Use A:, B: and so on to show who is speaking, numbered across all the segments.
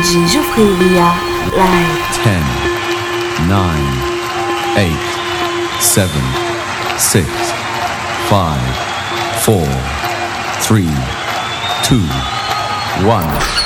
A: DJ Geoffrey Ria live.
B: 10, 9, 8, 7, 6, 5, 4, 3, 2, 1.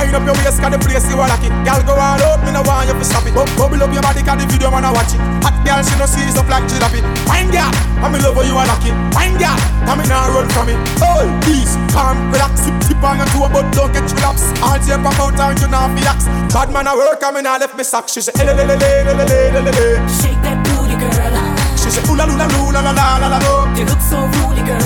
C: Wind up your waist, cause the place you are lacking Girl, go all out, me no want you to stop it. Bubble up your body, cause the video man a watch it. Hot girl, she no see stuff like jalapi Wine girl, I'm in love with you a lacking Wine girl, I'm in a run from it. Oh, peace, calm, relax Sip, sip on your two, but don't get relapsed All day up out and you not be lax Bad man a work, I'm in a left me sock She say,
D: Shake that booty, girl,
C: she say, ooh la, la, la, la, la, la, la, la.
D: You look so rudy, girl.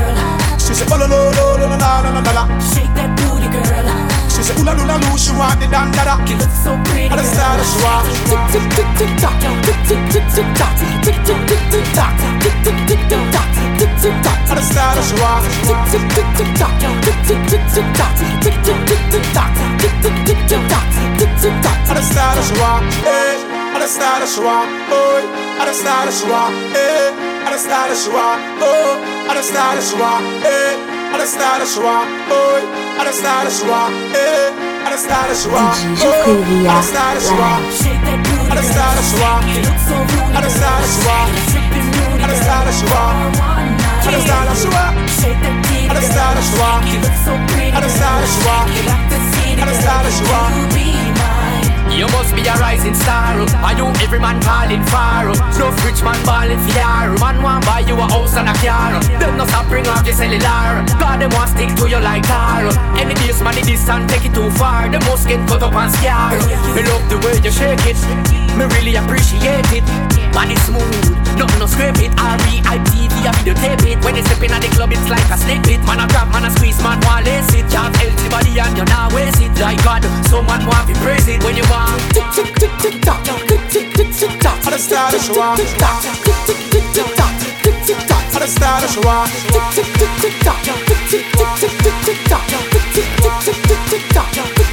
C: She say, oh la, la, la, la, la, la, la, la, la.
D: Shake that booty, girl.
C: She say, ooh la, ooh la, she want the dan, da, da.
D: You look so pretty,
C: I the style she want.
D: Tick tick tick tick tock, tick tick tick tick tock, tick tick tick tick tock, tick tick tick tick tock, tick tick tock.
C: I style she want.
D: Tick tick tick tick tock, tick tick tick tick tock, tick tick tick tick tock, tick tick tick tick tock, tick tick tock.
C: I style she want. Eh, I the style she want. Oh, I the style she want. Eh, I the style she want. Oh, I the style she want. Eh, I the style she want. Oh, I the style she want. Eh, I the style she want.
A: DJ
C: Oh,
A: Privia
C: I the style she want.
D: Shake that booty, you
B: must be a rising star. Are you every man calling far? No rich man balling for. Man want buy you a house and a car. Them no stop bring off your cellular. God them want stick to you like car. Any deals money distance take it too far. The most get cut up and scar. Me love the way you shake it. Me really appreciate it. Body smooth, nothing no scrape it. R E I T V videotape it. When you step in at the club, it's like a snake pit. Man a grab, man a squeeze, man want lace it. Can't healthy body and you not waste it. Like God, so man want to praise it. When you want tick tick tick tick tock, tick tick tick tick tock.
C: I the style she want.
B: Tick tock, tick tick tick tick tock, tick tick tock.
C: I the style she want.
B: Tick tick tick tick tock, tick tick tick tick tick tick tock, tick tick tick tick tick tick tock,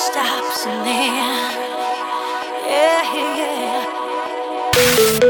D: stops and then. Yeah, yeah.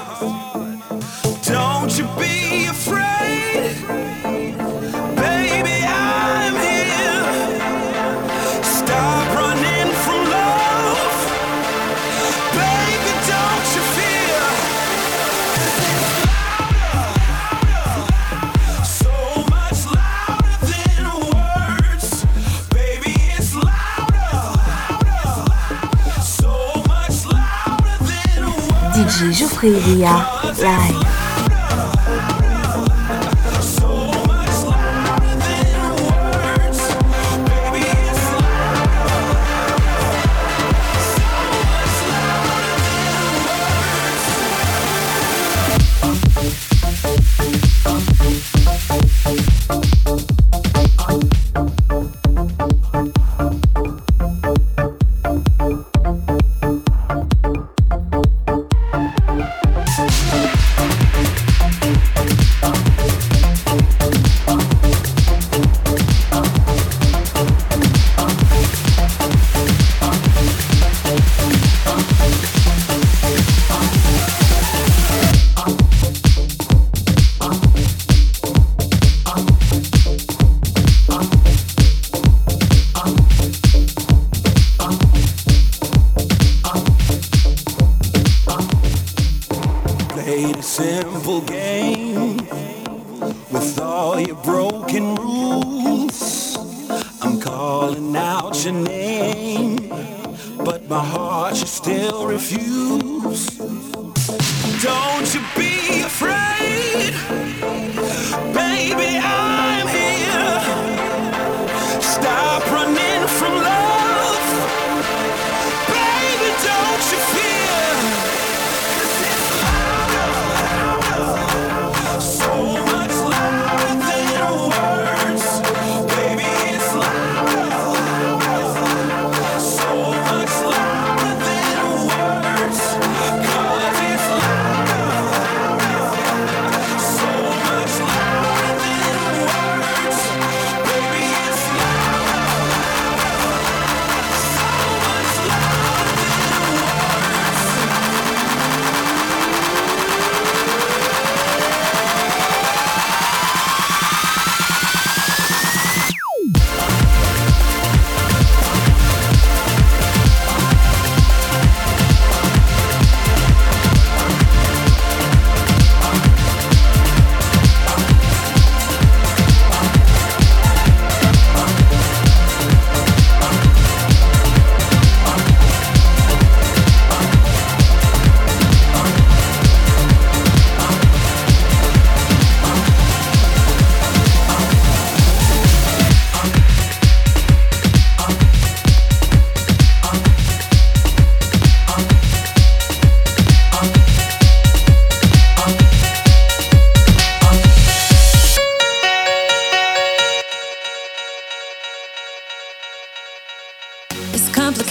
A: Geoffrey Villa Live.
E: out your name, but my heart you still refuse. Don't you be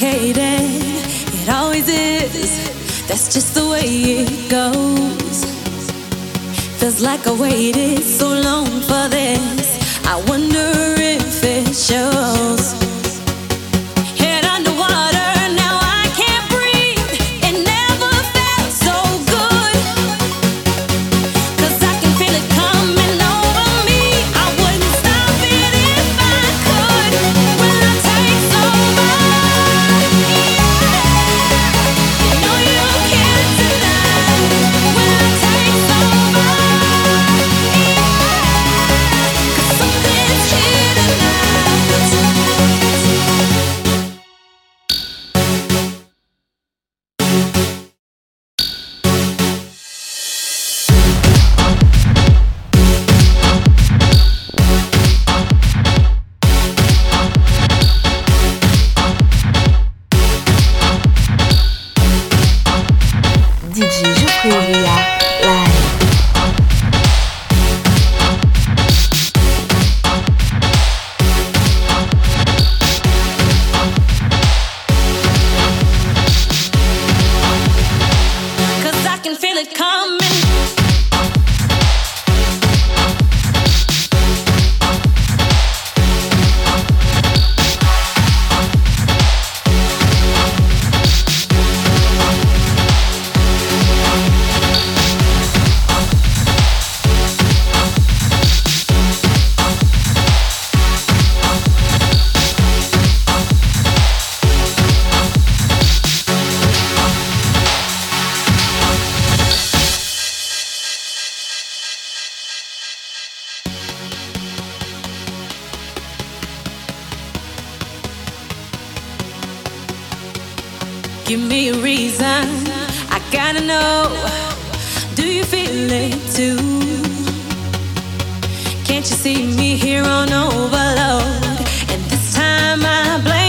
D: complicated. It always is. That's just the way it goes. Feels like I waited so long for this. I wonder if it shows. Give me a reason, I gotta know. Do you feel it too? Can't you see me here on overload? And this time I blame.